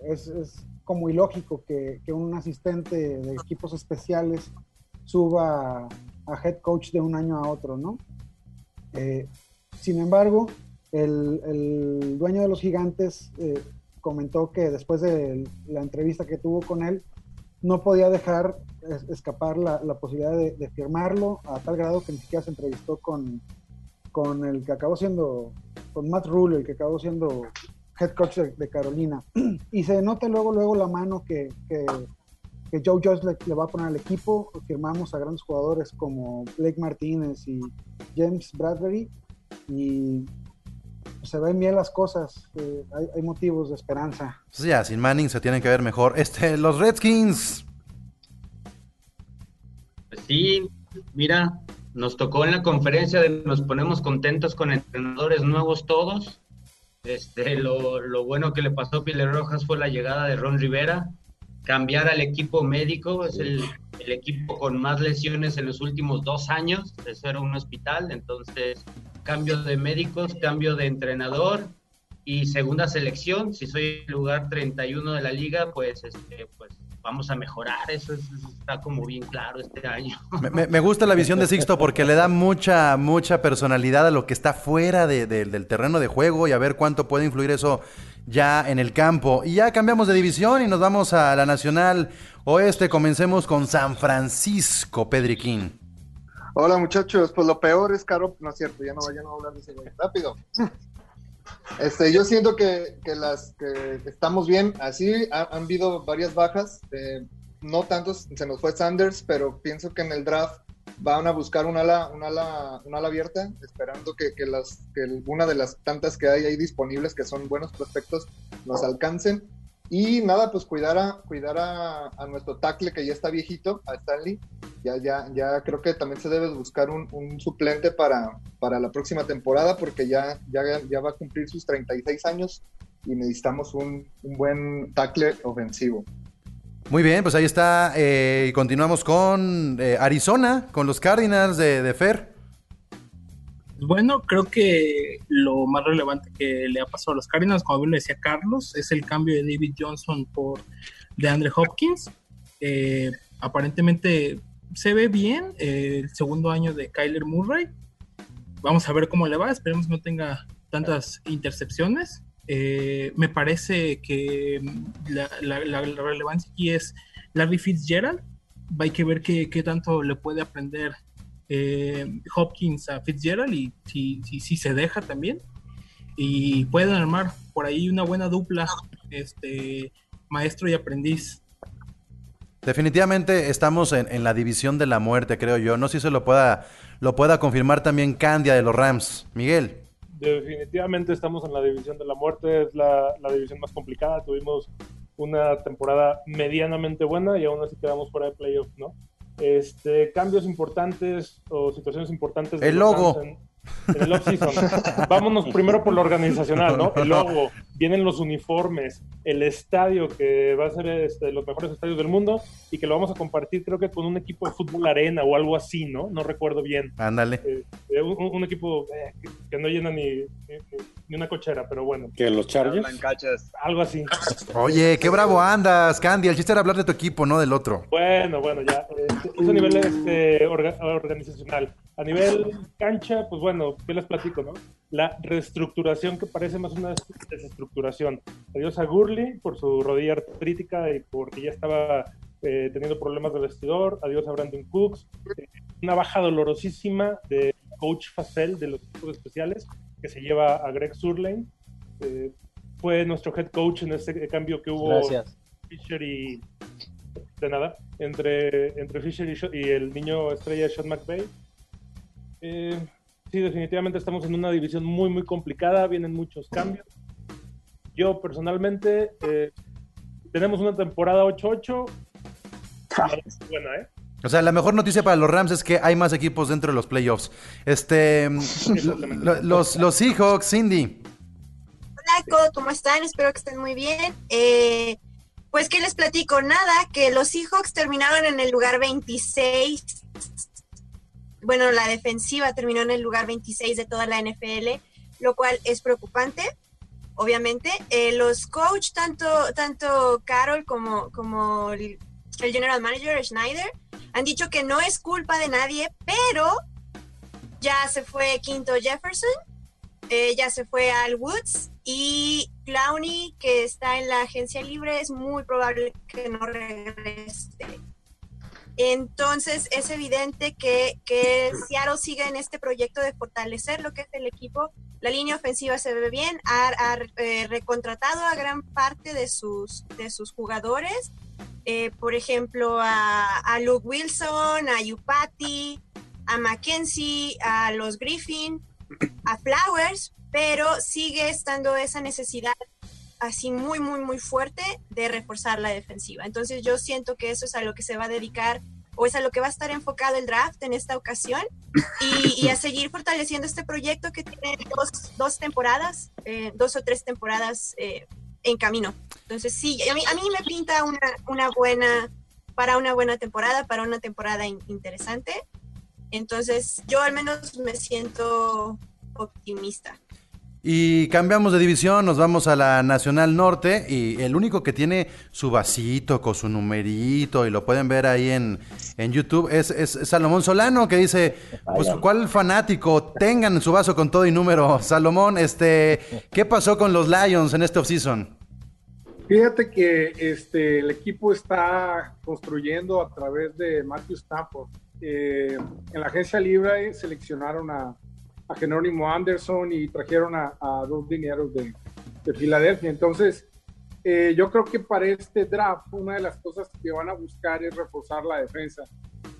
Speaker 19: es, como ilógico que, un asistente de equipos especiales suba a, head coach de un año a otro, ¿no? Eh, sin embargo, el, dueño de los gigantes eh, comentó que después de la entrevista que tuvo con él, no podía dejar escapar la, posibilidad de, firmarlo a tal grado que ni siquiera se entrevistó con, con el que acabó siendo, con Matt Rule, el que acabó siendo head coach de, Carolina. Y se nota luego, luego la mano que, que, Joe Joyce le, va a poner al equipo. Firmamos a grandes jugadores como Blake Martínez y James Bradbury. Y se ven bien las cosas. Eh, hay, motivos de esperanza.
Speaker 1: Sí, ya, sin Manning se tienen que ver mejor. Este, los Redskins.
Speaker 20: Pues sí, mira, nos tocó en la conferencia de nos ponemos contentos con entrenadores nuevos todos este, lo, bueno que le pasó a Pilar Rojas fue la llegada de Ron Rivera, cambiar al equipo médico, es el, equipo con más lesiones en los últimos dos años, eso era un hospital, entonces cambio de médicos, cambio de entrenador y segunda selección, si soy el lugar 31 de la liga, pues, este, pues vamos a mejorar, eso, está como bien claro este año.
Speaker 1: Me, gusta la visión de Sixto porque le da mucha, mucha personalidad a lo que está fuera del terreno de juego y a ver cuánto puede influir eso ya en el campo. Y ya cambiamos de división y nos vamos a la Nacional Oeste. Comencemos con San Francisco, Pedriquín.
Speaker 21: Hola muchachos, pues lo peor es Caro, no es cierto, ya no vayan a hablar de ese rápido. Este, yo siento que, las que estamos bien. Así han habido varias bajas. Eh, no tantos, se nos fue Sanders, pero pienso que en el draft van a buscar un ala, un ala, un ala abierta, esperando que, que, las, que una de las tantas que hay ahí disponibles, que son buenos prospectos, nos alcancen. Y nada, pues cuidar a, cuidar a, nuestro tackle que ya está viejito, a Stanley. Ya, ya, ya creo que también se debe buscar un, suplente para, para la próxima temporada porque ya, ya, ya va a cumplir sus 36 años y necesitamos un, buen tackle ofensivo.
Speaker 1: Muy bien, pues ahí está. Eh, continuamos con eh, Arizona, con los Cardinals de Fer.
Speaker 22: Bueno, creo que lo más relevante que le ha pasado a los Cardinals, como bien le decía Carlos, es el cambio de David Johnson por DeAndre Hopkins. Eh, aparentemente se ve bien eh, el segundo año de Kyler Murray. Vamos a ver cómo le va, esperemos que no tenga tantas intercepciones. Eh, me parece que la, relevancia aquí es Larry Fitzgerald. Hay que ver qué, qué tanto le puede aprender eh, Hopkins a Fitzgerald y si, si, se deja también. Y pueden armar por ahí una buena dupla, este maestro y aprendiz.
Speaker 1: Definitivamente estamos en, la división de la muerte, creo yo. No sé si se lo pueda, lo pueda confirmar también Candia de los Rams. Miguel.
Speaker 23: Definitivamente estamos en la división de la muerte, es la, la división más complicada. Tuvimos una temporada medianamente buena y aún así quedamos fuera de playoffs, ¿no? Este, cambios importantes o situaciones importantes.
Speaker 1: el logo.
Speaker 23: En, el off-season. Vámonos primero por lo organizacional, ¿no? El logo, vienen los uniformes, el estadio que va a ser este, los mejores estadios del mundo y que lo vamos a compartir creo que con un equipo de fútbol arena o algo así, ¿no? No recuerdo bien.
Speaker 1: Ándale.
Speaker 23: Eh, un, equipo eh, que, no llena ni, ni, una cochera, pero bueno.
Speaker 9: ¿Que los Chargers?
Speaker 23: Algo así.
Speaker 1: Oye, qué bravo andas, Candy. El chiste era hablar de tu equipo, no del otro.
Speaker 23: Bueno, bueno, ya. Este, es a nivel este, organizacional. A nivel cancha, pues bueno, ¿qué les platico, no? La reestructuración que parece más una desestructuración. Adiós a Gurley por su rodilla artrítica y porque ya estaba eh, teniendo problemas de vestidor. Adiós a Brandon Cooks. Eh, una baja dolorosísima de coach Facel de los equipos especiales que se lleva a Greg Surlane. Eh, fue nuestro head coach en ese cambio que hubo
Speaker 17: Gracias.
Speaker 23: Fisher y de nada entre, entre Fisher y, y el niño estrella Sean McVay eh, sí, definitivamente estamos en una división muy, muy complicada, vienen muchos cambios. Yo personalmente, eh, tenemos una temporada 8-8. Buena, ¿eh?
Speaker 1: O sea, la mejor noticia para los Rams es que hay más equipos dentro de los playoffs. Este, los, los Seahawks, Cindy.
Speaker 24: Hola, ¿cómo están? Espero que estén muy bien. Eh, pues, ¿qué les platico? Nada, que los Seahawks terminaron en el lugar 26 bueno, la defensiva terminó en el lugar 26 de toda la NFL, lo cual es preocupante, obviamente. Eh, los coach, tanto, tanto Carol como, como el, general manager Schneider, han dicho que no es culpa de nadie, pero ya se fue Quinto Jefferson ya se fue al Woods y Clowney, que está en la agencia libre, es muy probable que no regrese. Entonces es evidente que, que sigue en este proyecto de fortalecer lo que es el equipo. La línea ofensiva se ve bien, ha, eh, recontratado a gran parte de sus, de sus jugadores. Eh, por ejemplo, a, a, Luke Wilson, a Yupati, a Mackenzie, a los Griffin, a Flowers, pero sigue estando esa necesidad así muy, muy, muy fuerte de reforzar la defensiva. Entonces yo siento que eso es a lo que se va a dedicar o es a lo que va a estar enfocado el draft en esta ocasión y, a seguir fortaleciendo este proyecto que tiene dos, temporadas, eh, dos o tres temporadas eh, en camino. Entonces sí, a mí, a mí me pinta una, una buena, para una buena temporada, para una temporada interesante. Entonces yo al menos me siento optimista.
Speaker 1: Y cambiamos de división, nos vamos a la Nacional Norte y el único que tiene su vasito con su numerito y lo pueden ver ahí en, en YouTube es, es, Salomón Solano que dice, pues cuál fanático tengan su vaso con todo y número. Salomón, este, ¿qué pasó con los Lions en este offseason?
Speaker 25: Fíjate que este, el equipo está construyendo a través de Matthew Stafford. Eh, en la agencia libre seleccionaron a a Jerónimo Anderson y trajeron a, dos dineros de, de, Filadelfia. Entonces, eh, yo creo que para este draft una de las cosas que van a buscar es reforzar la defensa.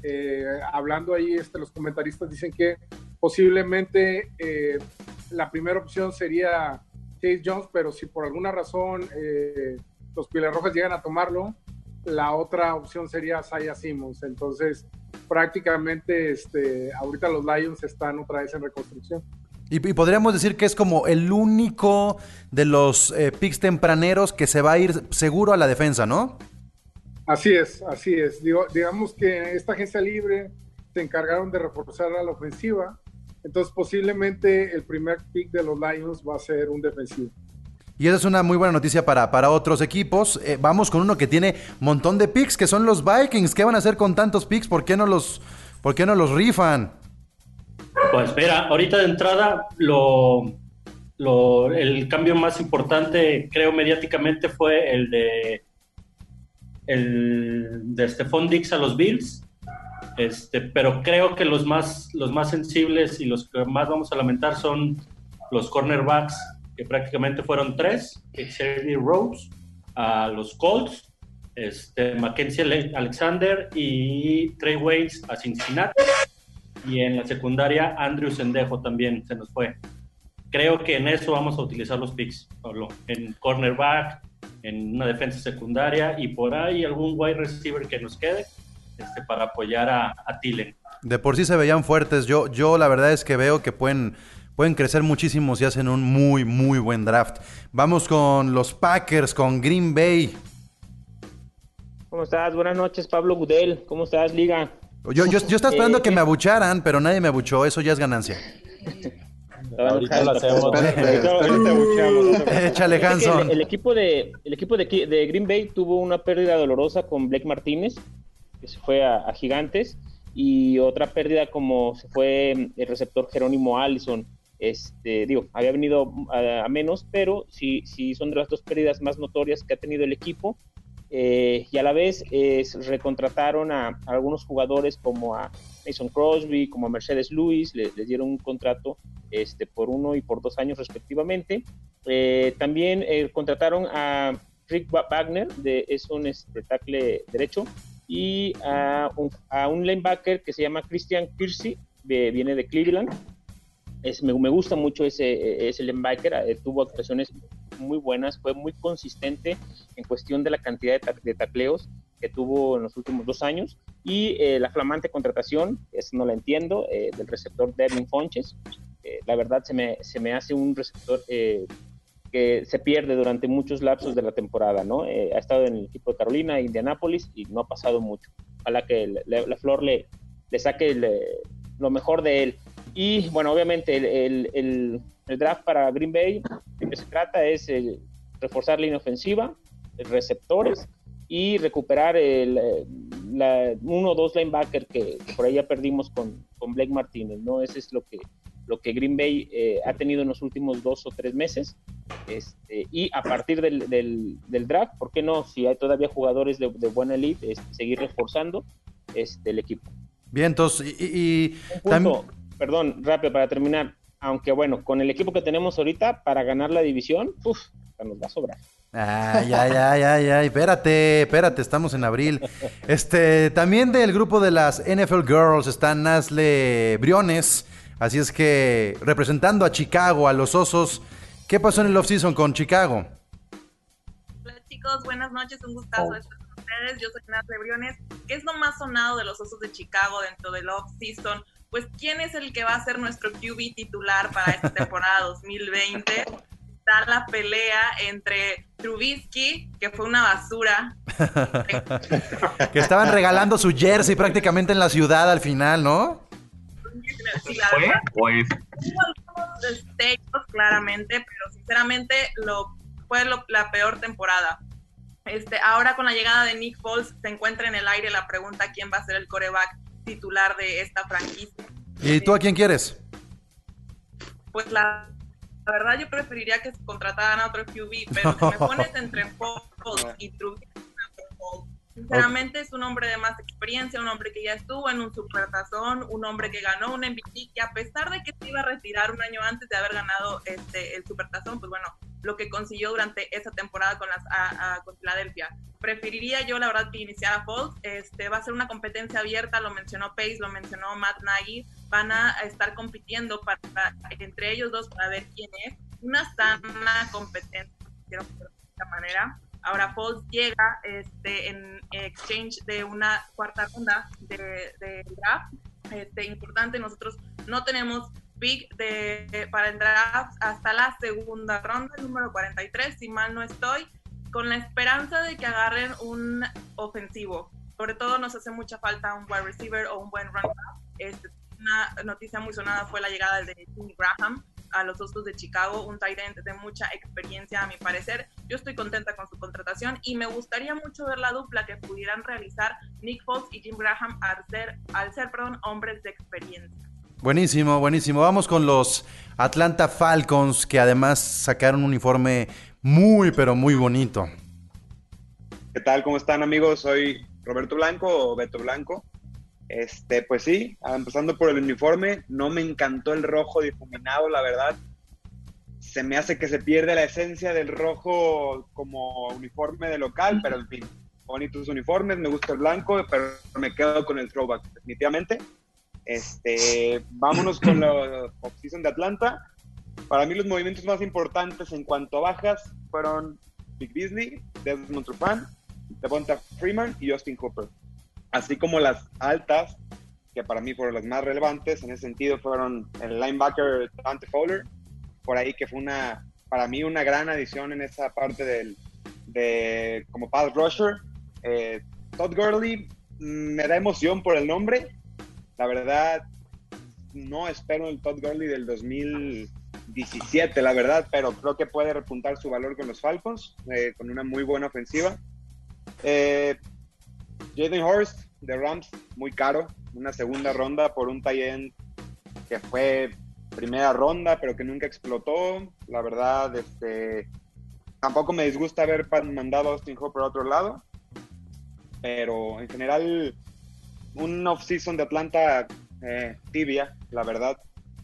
Speaker 25: Eh, hablando ahí, este, los comentaristas dicen que posiblemente eh, la primera opción sería Chase Jones, pero si por alguna razón los Piles Rojas llegan a tomarlo, la otra opción sería Saya Simmons. Entonces, prácticamente este, ahorita los Lions están otra vez en reconstrucción.
Speaker 1: Y, podríamos decir que es como el único de los eh, picks tempraneros que se va a ir seguro a la defensa, ¿no?
Speaker 25: Así es, así es. digamos que esta agencia libre se encargaron de reforzar a la ofensiva, entonces posiblemente el primer pick de los Lions va a ser un defensivo.
Speaker 1: Y esa es una muy buena noticia para, para otros equipos. Eh, vamos con uno que tiene montón de picks, que son los Vikings. ¿Qué van a hacer con tantos picks? ¿Por qué no los, por qué no los rifan?
Speaker 26: Pues mira, ahorita de entrada, lo, lo, el cambio más importante, creo, mediáticamente fue el de el de Stephon Dix a los Bills. Este, pero creo que los más, los más sensibles y los que más vamos a lamentar son los cornerbacks que prácticamente fueron tres, Xavier Rose a los Colts, este, Mackenzie Alexander y Trey Waynes a Cincinnati. Y en la secundaria, Andrew Sendejo también se nos fue. Creo que en eso vamos a utilizar los picks, Pablo. En cornerback, en una defensa secundaria y por ahí algún wide receiver que nos quede este, para apoyar a, a
Speaker 1: De por sí se veían fuertes. Yo, yo la verdad es que veo que pueden pueden crecer muchísimo si hacen un muy, muy buen draft. Vamos con los Packers, con Green Bay.
Speaker 27: ¿Cómo estás? Buenas noches, Pablo Gudel. ¿Cómo estás, Liga?
Speaker 1: Yo, yo, estaba esperando que me abucharan, pero nadie me abuchó. Eso ya es ganancia.
Speaker 27: Ahorita lo hacemos.
Speaker 1: Échale, Hanson.
Speaker 27: El, equipo, de, el equipo de, Green Bay tuvo una pérdida dolorosa con Blake Martínez, que se fue a, a Gigantes, y otra pérdida como se fue el receptor Jerónimo Allison este, digo, había venido a, menos, pero sí, sí son de las dos pérdidas más notorias que ha tenido el equipo. Eh, y a la vez recontrataron a, algunos jugadores como a Mason Crosby, como a Mercedes Lewis, les dieron un contrato este, por uno y por dos años respectivamente. Eh, también eh, contrataron a Rick Wagner, de, es un este, tackle derecho, y a un, a un linebacker que se llama Christian Kirsi, viene de Cleveland me, gusta mucho ese, ese linebacker, eh, tuvo actuaciones muy buenas, fue muy consistente en cuestión de la cantidad de, tacleos que tuvo en los últimos dos años y eh, la flamante contratación, eso no la entiendo, eh, del receptor Devin Fonches. la verdad se me, se me hace un receptor que se pierde durante muchos lapsos de la temporada, ¿no? ha estado en el equipo de Carolina, Indianápolis y no ha pasado mucho. Ojalá que la, Flor le, le saque lo mejor de él. Y bueno, obviamente el, el, el, draft para Green Bay, de que se trata es el, reforzar línea ofensiva, receptores y recuperar el, la, uno o dos linebackers que, por ahí ya perdimos con, con Blake Martínez, ¿no? Ese es lo que, lo que Green Bay eh, ha tenido en los últimos dos o tres meses. Este, y a partir del, del, draft, ¿por qué no? Si hay todavía jugadores de, buena elite, este, seguir reforzando este, el equipo.
Speaker 1: Bien, entonces, y,
Speaker 27: perdón, rápido para terminar. Aunque bueno, con el equipo que tenemos ahorita para ganar la división, uf, nos va a sobrar.
Speaker 1: Ay, ay, ay, ay, ay, espérate, espérate, estamos en abril. Este, también del grupo de las NFL Girls está Nasle Briones, así es que representando a Chicago, a los Osos, ¿qué pasó en el offseason con Chicago?
Speaker 28: Hola chicos, buenas noches, un gustazo estar con ustedes. Yo soy Nasle Briones. ¿Qué es lo más sonado de los Osos de Chicago dentro del offseason? Pues, ¿quién es el que va a ser nuestro QB titular para esta temporada 2020? la pelea entre Trubisky, que fue una basura.
Speaker 1: que estaban regalando su jersey prácticamente en la ciudad al final, ¿no?
Speaker 28: Sí, ¿Fue? Pues. claramente, pero sinceramente lo, fue la peor temporada. Este, ahora con la llegada de Nick Foles se encuentra en el aire la pregunta quién va a ser el coreback titular de esta franquicia.
Speaker 1: ¿Y tú a quién quieres?
Speaker 28: Pues la la verdad yo preferiría que contrataran a otro QB, pero si me pones entre Foles y Trubisky, Sinceramente es un hombre de más experiencia, un hombre que ya estuvo en un supertazón, un hombre que ganó un MVP, que a pesar de que se iba a retirar un año antes de haber ganado este el supertazón, pues bueno, lo que consiguió durante esa temporada con las a, con Filadelfia. Preferiría yo la verdad que iniciara Foles, este va a ser una competencia abierta, lo mencionó Pace, lo mencionó Matt Nagy, van a estar compitiendo para, entre ellos dos para ver quién es una sana competencia de esta manera. Ahora Foles llega este, en exchange de una cuarta ronda de, de draft. Este, importante, nosotros no tenemos pick de, para el draft hasta la segunda ronda, número 43, si mal no estoy, con la esperanza de que agarren un ofensivo. Sobre todo nos hace mucha falta un wide receiver o un buen running back. Este, una noticia muy sonada fue la llegada de Jimmy Graham a los Osos de Chicago, un tight end de mucha experiencia a mi parecer. Yo estoy contenta con su contratación y me gustaría mucho ver la dupla que pudieran realizar Nick Foles y Jim Graham al ser, al ser hombres de experiencia.
Speaker 1: Buenísimo, buenísimo. Vamos con los Atlanta Falcons que además sacaron un uniforme muy, pero muy bonito.
Speaker 29: ¿Qué tal? ¿Cómo están amigos? Soy Roberto Blanco o Beto Blanco. Este, pues sí, empezando por el uniforme, no me encantó el rojo difuminado, la verdad. Se me hace que se pierde la esencia del rojo como uniforme de local, pero en fin, bonitos uniformes, me gusta el blanco, pero me quedo con el throwback, definitivamente. Este, vámonos con la off-season de Atlanta. Para mí los movimientos más importantes en cuanto a bajas fueron Big Beasley, Desmond Trufant, Devonta Freeman y Justin Cooper así como las altas, que para mí fueron las más relevantes en ese sentido, fueron el linebacker Dante Fowler, por ahí que fue una, para mí una gran adición en esa parte del, de, como pass rusher. Eh, Todd Gurley me da emoción por el nombre, la verdad no espero el Todd Gurley del 2017, la verdad, pero creo que puede repuntar su valor con los Falcons, eh, con una muy buena ofensiva. Eh, Jaden Horst de Rams, muy caro, una segunda ronda por un tie que fue primera ronda, pero que nunca explotó. La verdad, este, tampoco me disgusta haber mandado a Austin Hopper a otro lado, pero en general, un off-season de Atlanta eh, tibia, la verdad.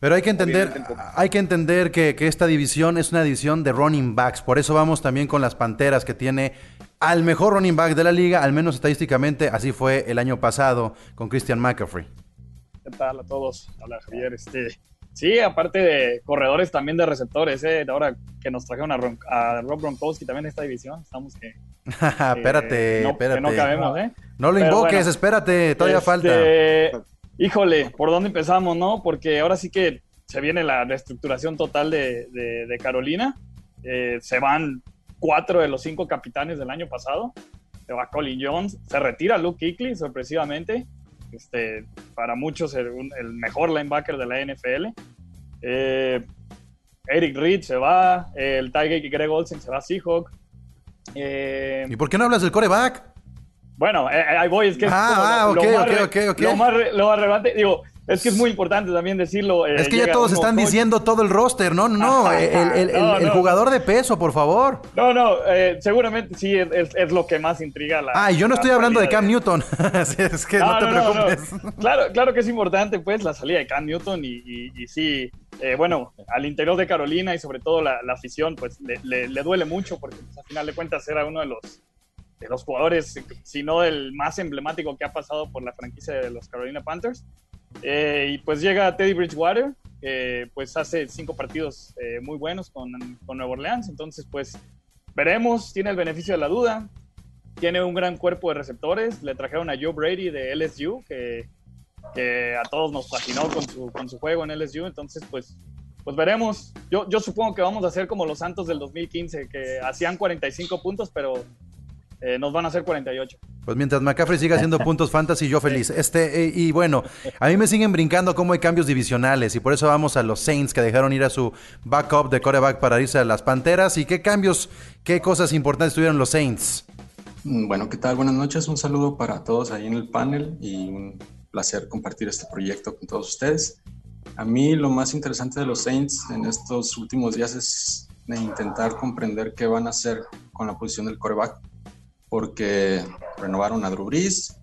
Speaker 1: Pero hay que entender, hay que, entender que, que, esta división es una división de running backs. Por eso vamos también con las Panteras, que tiene al mejor running back de la liga, al menos estadísticamente, así fue el año pasado con Christian McCaffrey.
Speaker 30: ¿Qué tal a todos? Hola Javier. Este, sí, aparte de corredores, también de receptores. ¿eh? Ahora que nos trajeron a, Rob Gronkowski también en esta división, estamos que.
Speaker 1: espérate,
Speaker 30: no,
Speaker 1: espérate.
Speaker 30: no cabemos, ¿eh?
Speaker 1: No lo invoques, espérate, todavía
Speaker 30: este,
Speaker 1: falta.
Speaker 30: Híjole, ¿por dónde empezamos, no? Porque ahora sí que se viene la reestructuración total de, Carolina. Eh, se van cuatro de los cinco capitanes del año pasado. Se va Colin Jones, se retira Luke Kuechly, sorpresivamente. Este, para muchos el, mejor linebacker de la NFL. Eh, Eric Reed se va, el Tiger Greg Olsen se va a Seahawk.
Speaker 1: Eh, ¿Y por qué no hablas del coreback?
Speaker 30: Bueno, eh, ahí voy, es que
Speaker 1: ah,
Speaker 30: lo, más, relevante, digo, Es que es muy importante también decirlo. eh,
Speaker 1: Es que ya todos están
Speaker 30: coach.
Speaker 1: diciendo todo el roster, no, no,
Speaker 30: Ajá,
Speaker 1: el, el- el-
Speaker 30: no,
Speaker 1: el
Speaker 30: no.
Speaker 1: jugador de peso, por favor.
Speaker 30: No, no, eh, seguramente sí es, es- es lo que más intriga a la.
Speaker 1: Ah, y yo no estoy hablando de Cam Newton. Así es que no, te preocupes.
Speaker 30: Claro, claro que es importante, pues, la salida de Cam Newton y, y- y sí, eh, bueno, al interior de Carolina y sobre todo la, la afición, pues, le, le- le duele mucho porque, pues, al final de cuentas, era uno de los, de los jugadores, si no el más emblemático que ha pasado por la franquicia de los Carolina Panthers. Eh, y pues llega Teddy Bridgewater, que pues hace cinco partidos eh, muy buenos con, con Nueva Orleans, entonces pues veremos, tiene el beneficio de la duda, tiene un gran cuerpo de receptores, le trajeron a Joe Brady de LSU, que, que a todos nos fascinó con su, con su juego en LSU, entonces pues, pues veremos, yo, yo supongo que vamos a ser como los Santos del 2015, que hacían 45 puntos, pero eh, nos van a hacer 48.
Speaker 1: Pues mientras McCaffrey siga haciendo puntos fantasy, yo feliz. Este, eh, y bueno, a mí me siguen brincando cómo hay cambios divisionales y por eso vamos a los Saints que dejaron ir a su backup de coreback para irse a las Panteras. ¿Y qué cambios, qué cosas importantes tuvieron los Saints?
Speaker 31: Mm, Bueno, ¿qué tal? Buenas noches. Un saludo para todos ahí en el panel y un placer compartir este proyecto con todos ustedes. A mí lo más interesante de los Saints en estos últimos días es de intentar comprender qué van a hacer con la posición del coreback, porque renovaron a Drew Brees,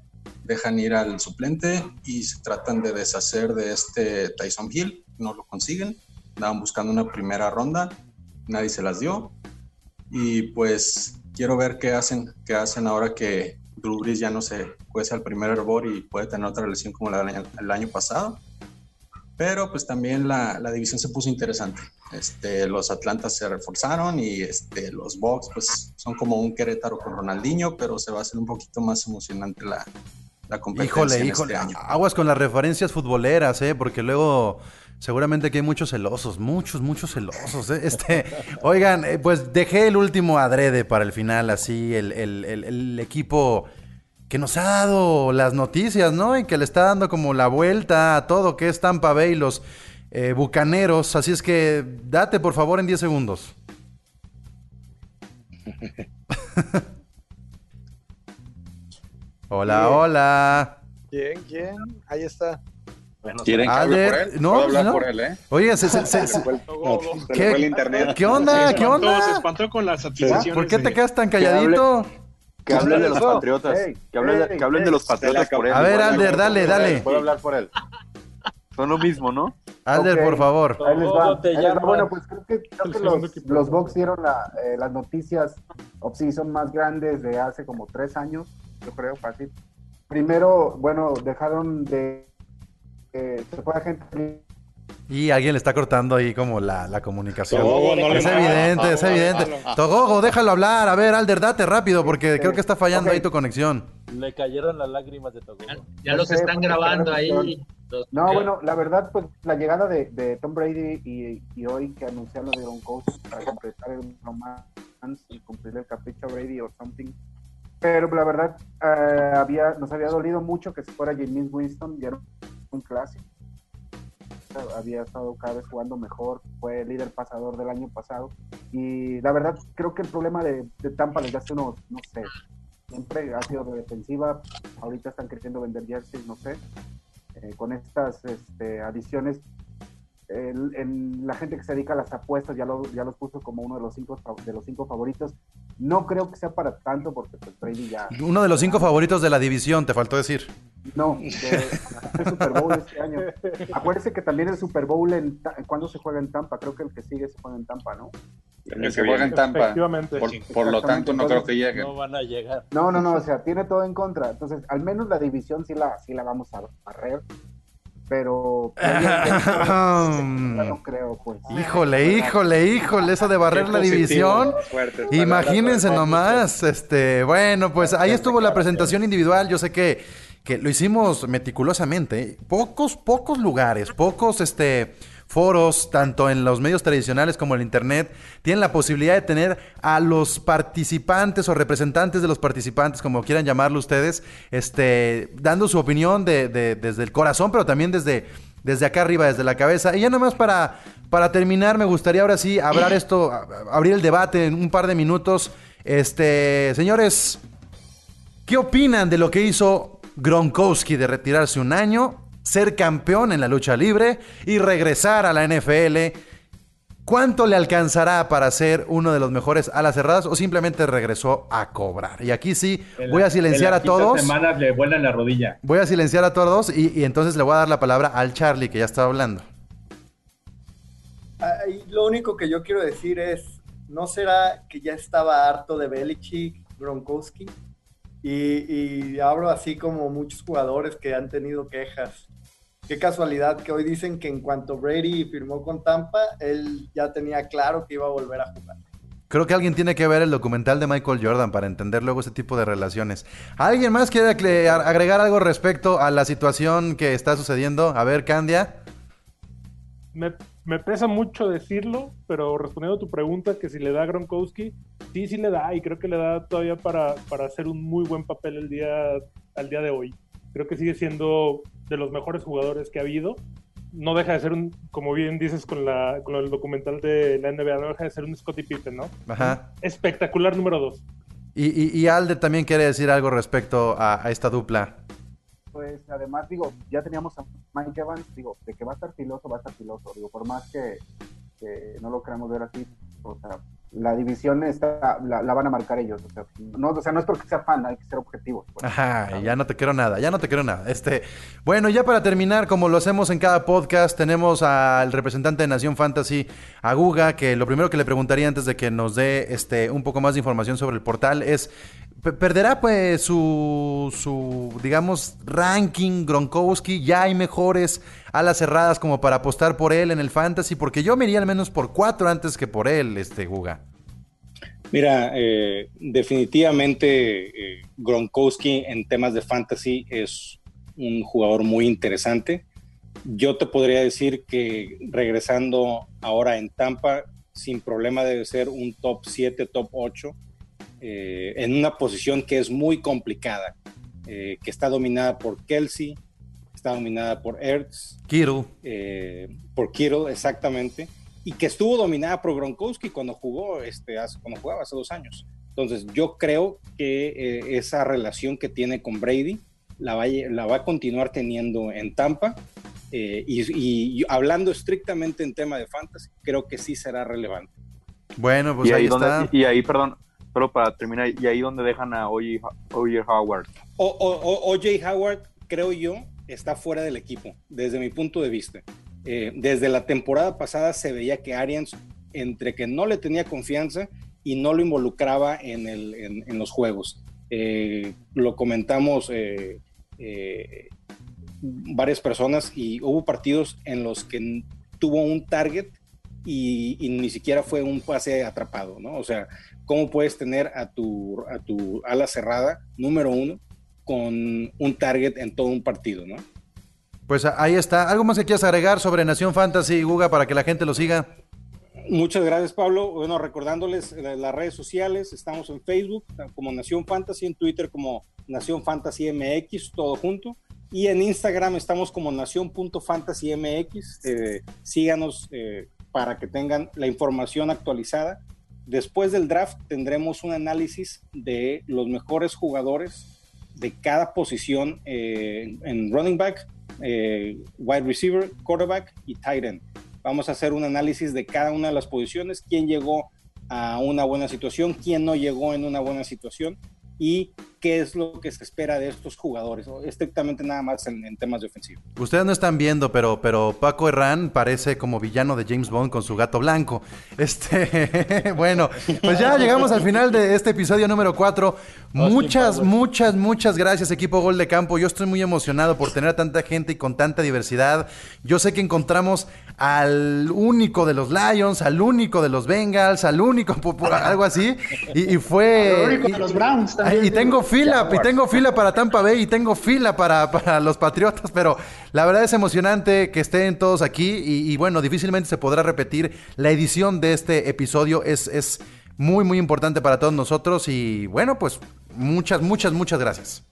Speaker 31: dejan ir al suplente y se tratan de deshacer de este Tyson Hill, no lo consiguen, andaban buscando una primera ronda, nadie se las dio. Y pues quiero ver qué hacen, qué hacen ahora que Drew Brees ya no se cuece al primer hervor y puede tener otra lesión como la el año pasado. Pero pues también la, la división se puso interesante. Este, los Atlantas se reforzaron y este, los Bucks pues son como un Querétaro con Ronaldinho, pero se va a hacer un poquito más emocionante la, la competencia
Speaker 1: Híjole,
Speaker 31: en
Speaker 1: híjole,
Speaker 31: este año.
Speaker 1: aguas con las referencias futboleras, ¿eh? Porque luego seguramente que hay muchos celosos, muchos, muchos celosos, ¿eh? Este, oigan, eh, pues dejé el último adrede para el final, así, el, el- el- el equipo que nos ha dado las noticias, ¿no? Y que le está dando como la vuelta a todo, que es Tampa Bay, los eh, Bucaneros. Así es que date, por favor, en 10 segundos. Hola, hola.
Speaker 5: ¿Quién? ¿Quién? Ahí está.
Speaker 1: ¿Quieren que hable por él? No,
Speaker 5: hablar
Speaker 1: no.
Speaker 5: por él, ¿eh?
Speaker 1: Oye, se- se- se- se-
Speaker 5: Se le
Speaker 1: ¿Qué?
Speaker 5: fue el internet.
Speaker 1: ¿Qué onda?
Speaker 14: Se
Speaker 1: ¿Qué onda?
Speaker 14: Se espantó con las adquisiciones.
Speaker 1: ¿Por qué te quedas tan calladito?
Speaker 7: Que hablen de los patriotas. Que hablen, que hablen de los patriotas por él.
Speaker 1: A ver, Alder, dale, dale.
Speaker 7: Puedo hablar por él. Son lo mismo, ¿no?
Speaker 1: Alder, por favor.
Speaker 32: Ahí les va.
Speaker 17: ¿Cómo te
Speaker 32: Ahí les va.
Speaker 17: llamas?
Speaker 32: Bueno, pues creo que, creo los, Bucks dieron la- eh, las noticias off-season más grandes de hace como tres años, yo creo, fácil. Primero, bueno, dejaron de... eh, se fue a gente...
Speaker 1: Y alguien le está cortando ahí como la, la comunicación.
Speaker 32: Togogo, no
Speaker 1: es evidente, es
Speaker 32: Togogo,
Speaker 1: evidente.
Speaker 32: déjalo.
Speaker 1: Togogo, déjalo hablar. A ver, Alder, date rápido porque creo que está fallando ahí tu conexión.
Speaker 17: Le cayeron las lágrimas de Togo.
Speaker 6: Ya los están grabando ahí. los-
Speaker 32: No, bueno, la verdad, pues la llegada de, de Tom Brady y, y hoy que anunciaron de un coach para completar el romance y cumplir el capricho a Brady o something. Pero la verdad, eh, había, nos había dolido mucho que se fuera James Winston, ya era un clásico. Había estado cada vez jugando mejor, fue líder pasador del año pasado. Y la verdad, creo que el problema de, de Tampa desde hace unos, no sé, siempre ha sido de defensiva. Ahorita están queriendo vender jerseys, no sé eh, con estas este, adiciones, el- el- la gente que se dedica a las apuestas ya, lo- ya los puso como uno de los cinco de los cinco favoritos. No creo que sea para tanto porque pues, Brady ya
Speaker 1: Uno de los cinco favoritos de la división, te faltó decir.
Speaker 32: no de- el Super Bowl este año. Acuérdense que también el Super Bowl en cuando se juega en Tampa, creo que el que sigue se juega en Tampa, ¿no?
Speaker 5: El que juega en Tampa.
Speaker 32: Efectivamente.
Speaker 5: Por, por lo tanto, no creo que llegue.
Speaker 17: No van a llegar.
Speaker 32: No, no, no, o sea, tiene todo en contra. Entonces, al menos la división sí la, sí la vamos a barrer. Pero. no creo, pues.
Speaker 1: Híjole, híjole, híjole, eso de barrer la división. Imagínense nomás, este, bueno, pues ahí estuvo la presentación individual. Yo sé que, que lo hicimos meticulosamente. Pocos, pocos lugares, pocos, este, foros, tanto en los medios tradicionales como en el internet, tienen la posibilidad de tener a los participantes o representantes de los participantes, como quieran llamarlo ustedes, este, dando su opinión de, de- desde el corazón, pero también desde, desde acá arriba, desde la cabeza. Y ya nada más para, para terminar, me gustaría ahora sí hablar esto, abrir el debate en un par de minutos. Este, señores, ¿qué opinan de lo que hizo Gronkowski de retirarse un año? Ser campeón en la lucha libre y regresar a la NFL. ¿Cuánto le alcanzará para ser uno de los mejores alas cerradas o simplemente regresó a cobrar? Y aquí sí,
Speaker 33: En
Speaker 1: voy a silenciar
Speaker 33: en
Speaker 1: a todos.
Speaker 33: semana le vuelan la rodilla.
Speaker 1: Voy a silenciar a todos y, y entonces le voy a dar la palabra al Charlie que ya estaba hablando.
Speaker 34: Ay, lo único que yo quiero decir es, ¿no será que ya estaba harto de Belichick, Gronkowski? Y, y hablo así como muchos jugadores que han tenido quejas. Qué casualidad que hoy dicen que en cuanto Brady firmó con Tampa, él ya tenía claro que iba a volver a jugar.
Speaker 1: Creo que alguien tiene que ver el documental de Michael Jordan para entender luego ese tipo de relaciones. ¿Alguien más quiere agregar algo respecto a la situación que está sucediendo? A ver, Candia.
Speaker 23: Me, me pesa mucho decirlo, pero respondiendo a tu pregunta, que si le da a Gronkowski, sí, sí le da, y creo que le da todavía para, para hacer un muy buen papel el día, al día de hoy. Creo que sigue siendo de los mejores jugadores que ha habido. No deja de ser un, como bien dices con, la, con el documental de la NBA, no deja de ser un Scottie Pippen, ¿no?
Speaker 1: Ajá.
Speaker 23: Espectacular número dos.
Speaker 1: Y, y- y Alde también quiere decir algo respecto a, a esta dupla.
Speaker 32: Pues además, digo, ya teníamos a Mike Evans, digo, de que va a estar filoso, va a estar filoso. Digo, por más que, que no lo queramos ver así, o sea, la división está, la, van a marcar ellos. O sea, no, o sea, no es porque sea fan, hay que ser objetivos. pues.
Speaker 1: Ajá, ya no te quiero nada, ya no te quiero nada. Este, bueno, ya para terminar, como lo hacemos en cada podcast, tenemos al representante de Nación Fantasy, a Guga, que lo primero que le preguntaría antes de que nos dé este un poco más de información sobre el portal es perderá pues su su digamos ranking Gronkowski, ya hay mejores alas cerradas como para apostar por él en el fantasy, porque yo me iría al menos por cuatro antes que por él, este Guga.
Speaker 9: Mira, eh, definitivamente eh, Gronkowski en temas de fantasy es un jugador muy interesante. Yo te podría decir que regresando ahora en Tampa, sin problema debe ser un top 7, top 8, eh, en una posición que es muy complicada, eh, que está dominada por Kelsey, está dominada por Ertz,
Speaker 1: Kittle.
Speaker 9: eh, por Kittle, exactamente, y que estuvo dominada por Gronkowski cuando jugó, este, hace, cuando jugaba hace dos años. Entonces, yo creo que eh, esa relación que tiene con Brady la va, la va a continuar teniendo en Tampa. eh, y, y hablando estrictamente en tema de fantasy, creo que sí será relevante.
Speaker 1: Bueno, pues
Speaker 7: y
Speaker 1: ahí,
Speaker 7: ahí, donde-
Speaker 1: está.
Speaker 7: y ahí, perdón, solo para terminar, y ahí donde dejan a O.J. Howard.
Speaker 9: OJ Howard, creo yo, está fuera del equipo, desde mi punto de vista. Eh, desde la temporada pasada se veía que Arians, entre que no le tenía confianza y no lo involucraba en, el- en- los juegos. Eh, lo comentamos eh, eh, varias personas y hubo partidos en los que tuvo un target y ni siquiera fue un pase atrapado, ¿no? O sea, ¿cómo puedes tener a tu, a tu ala cerrada, número uno, con un target en todo un partido, ¿no?
Speaker 1: Pues ahí está. ¿Algo más que quieras agregar sobre Nación Fantasy, Guga, para que la gente lo siga?
Speaker 9: Muchas gracias, Pablo. Bueno, recordándoles las redes sociales, estamos en Facebook como Nación Fantasy, en Twitter como Nación Fantasy MX, todo junto. Y en Instagram estamos como nación.fantasymx. Eh, síganos eh, para que tengan la información actualizada. Después del draft tendremos un análisis de los mejores jugadores de cada posición eh, en running back, eh, wide receiver, quarterback y tight end. Vamos a hacer un análisis de cada una de las posiciones, quién llegó a una buena situación, quién no llegó en una buena situación y qué es lo que se espera de estos jugadores, o estrictamente nada más en, en temas de ofensiva.
Speaker 1: Ustedes no están viendo, pero, pero Paco Herrán parece como villano de James Bond con su gato blanco. Este, bueno, pues ya llegamos al final de este episodio número 4. Muchas, muchas, muchas gracias, equipo Gol de Campo. Yo estoy muy emocionado por tener a tanta gente y con tanta diversidad. Yo sé que encontramos al único de los Lions, al único de los Bengals, al único, algo así. Y, y fue.
Speaker 35: Al único de los Browns también.
Speaker 1: y tengo fila, y tengo fila para Tampa Bay y tengo fila para, para los Patriotas, pero la verdad es emocionante que estén todos aquí y, y bueno, difícilmente se podrá repetir. La edición de este episodio es, es muy, muy importante para todos nosotros y bueno, pues muchas, muchas, muchas gracias.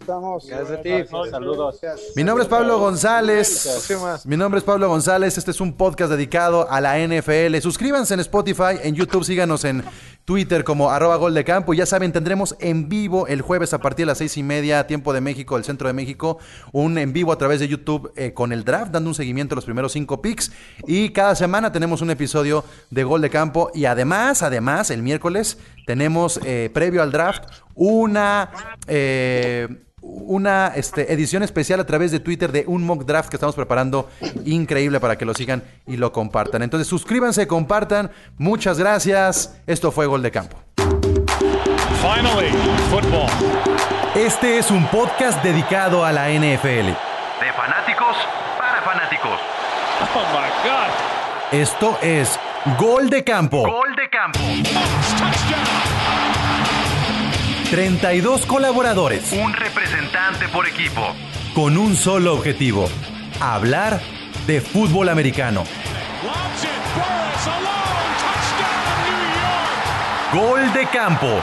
Speaker 19: Estamos.
Speaker 35: Gracias a ti.
Speaker 17: Saludos.
Speaker 1: Mi nombre es Pablo González.
Speaker 35: Gracias.
Speaker 1: Mi nombre es Pablo González. Este es un podcast dedicado a la NFL. Suscríbanse en Spotify, en YouTube, síganos en Twitter como arroba gol de campo. Ya saben, tendremos en vivo el jueves a partir de las seis y media, tiempo de México, el centro de México, un en vivo a través de YouTube eh, con el draft, dando un seguimiento a los primeros cinco picks. Y cada semana tenemos un episodio de gol de campo. Y además, además, el miércoles tenemos eh, previo al draft una... Eh, una este, edición especial a través de Twitter de un mock draft que estamos preparando increíble para que lo sigan y lo compartan. Entonces suscríbanse, compartan. Muchas gracias. Esto fue Gol de Campo.
Speaker 33: Finally, football.
Speaker 1: Este es un podcast dedicado a la NFL.
Speaker 33: De fanáticos para fanáticos. Oh my God.
Speaker 1: Esto es Gol de Campo.
Speaker 33: Gol de campo.
Speaker 1: 32 colaboradores.
Speaker 33: Un representante por equipo.
Speaker 1: Con un solo objetivo. Hablar de fútbol americano. Gol de campo